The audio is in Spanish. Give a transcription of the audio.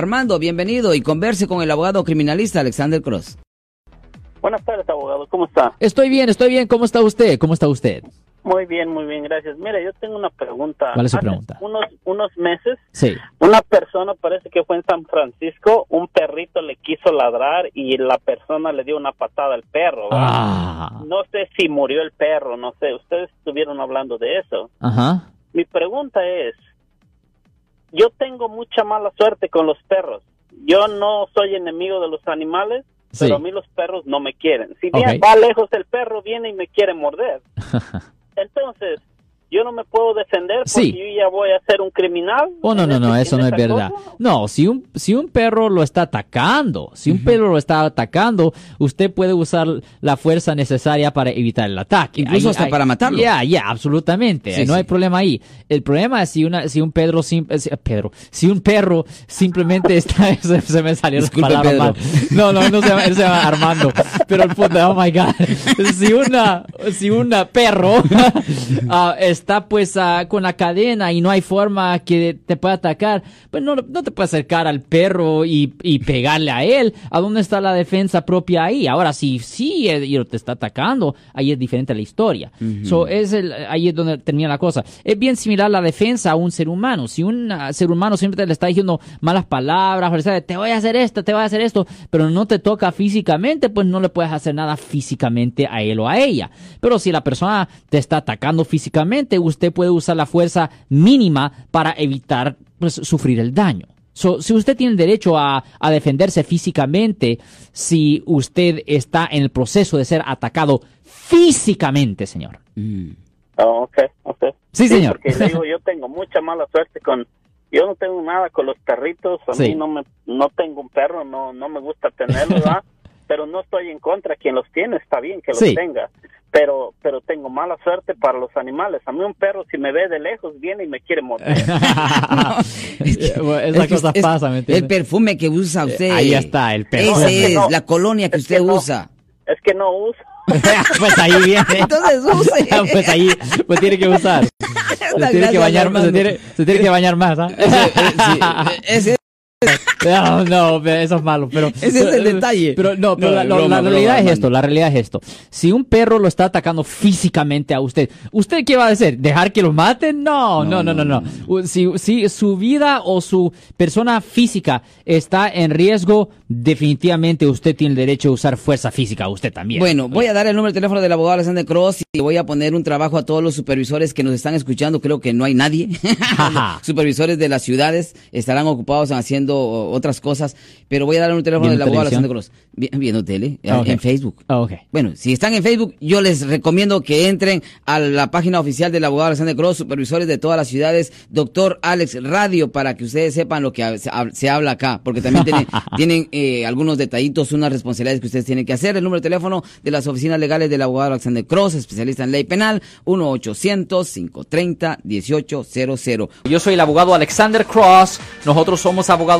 Armando, bienvenido y converse con el abogado criminalista Alexander Cross. Buenas tardes, abogado. ¿Cómo está? Estoy bien, estoy bien. ¿Cómo está usted? ¿Cómo está usted? Muy bien, muy bien, gracias. Mira, yo tengo una pregunta. ¿Cuál es su Hace pregunta? Unos, unos meses, Sí. una persona, parece que fue en San Francisco, un perrito le quiso ladrar y la persona le dio una patada al perro. Ah. No sé si murió el perro, no sé. Ustedes estuvieron hablando de eso. Ajá. Mi pregunta es, yo tengo mucha mala suerte con los perros. Yo no soy enemigo de los animales, Sí. pero a mí los perros no me quieren. Si bien va lejos el perro, viene y me quiere morder. Entonces, yo no me puedo defender porque Sí. yo ya voy a ser un criminal. Oh, no, no, no, eso no es verdad. cosa. No, si un, si un perro lo está atacando, si un perro lo está atacando, usted puede usar la fuerza necesaria para evitar el ataque. Incluso hasta para matarlo. Ya, ya, absolutamente. Sí, no sí. hay problema ahí. El problema es si una, si un Pedro, sim- eh, si- Pedro, si un perro simplemente está, se, se me salió Disculpe, la palabra. No, no, no se llama, él se llama Armando. Pero el punto, oh my God. Si una, si un perro ah, está pues ah, con la cadena y no hay forma que te pueda atacar, pues no, no te puedes acercar al perro y, y pegarle a él. ¿A dónde está la defensa propia ahí? Ahora, si sí él te está atacando, ahí es diferente la historia. So, es el, ahí es donde termina la cosa. Es bien similar la defensa a un ser humano. Si un ah, ser humano siempre le está diciendo malas palabras, o te voy a hacer esto, te voy a hacer esto, pero no te toca físicamente, pues no le puedes hacer nada físicamente a él o a ella. Pero si la persona te está atacando físicamente, usted puede usar la fuerza mínima para evitar pues, sufrir el daño. So, si usted tiene el derecho a, a defenderse físicamente, si usted está en el proceso de ser atacado físicamente, señor. Mm. Oh, ok, ok. Sí, señor. Porque digo, yo tengo mucha mala suerte con... Yo no tengo nada con los perritos, a Sí. mí no me no tengo un perro, no no me gusta tenerlo, ¿verdad? pero no estoy en contra, quien los tiene está bien que los Sí. tenga, pero pero tengo mala suerte para los animales. A mí un perro si me ve de lejos viene y me quiere morder. Es que- Bueno, Esa cosa pasa, ¿me El entiende? perfume que usa usted. Ahí está, el perfume. Esa Es no. la colonia que Es usted que no. usa. es que no uso. pues ahí viene. Entonces use. pues ahí, pues tiene que usar. Se tiene que bañar, se tiene, se tiene que bañar más, ¿ah? Ese- No, no, eso es malo, pero... Ese es el detalle. Pero no, pero No, la, lo- broma, la broma, realidad es esto, la realidad es esto. Si un perro lo está atacando físicamente a usted, ¿usted qué va a hacer? ¿Dejar que lo maten? No, no, no, no, no. Si, si su vida o su persona física está en riesgo, definitivamente usted tiene el derecho a usar fuerza física, usted también. Bueno, voy a dar el número de teléfono del abogado Alexander Cross y voy a poner un trabajo a todos los supervisores que nos están escuchando. Creo que no hay nadie. Supervisores de las ciudades estarán ocupados haciendo otras cosas, pero voy a dar un teléfono ¿Viendo del abogado Cross. Vi- Viendo tele, eh, Ah, en Facebook. Ah. Bueno, si están en Facebook, yo les recomiendo que entren a la página oficial del abogado Alexander Cross, supervisores de todas las ciudades, doctor Alex Radio, para que ustedes sepan lo que se, hab- se habla acá, porque también tienen, tienen eh, algunos detallitos, unas responsabilidades que ustedes tienen que hacer. El número de teléfono de las oficinas legales del abogado Alexander Cross, especialista en ley penal, 1-800-530-1800. Yo soy el abogado Alexander Cross. Nosotros somos abogados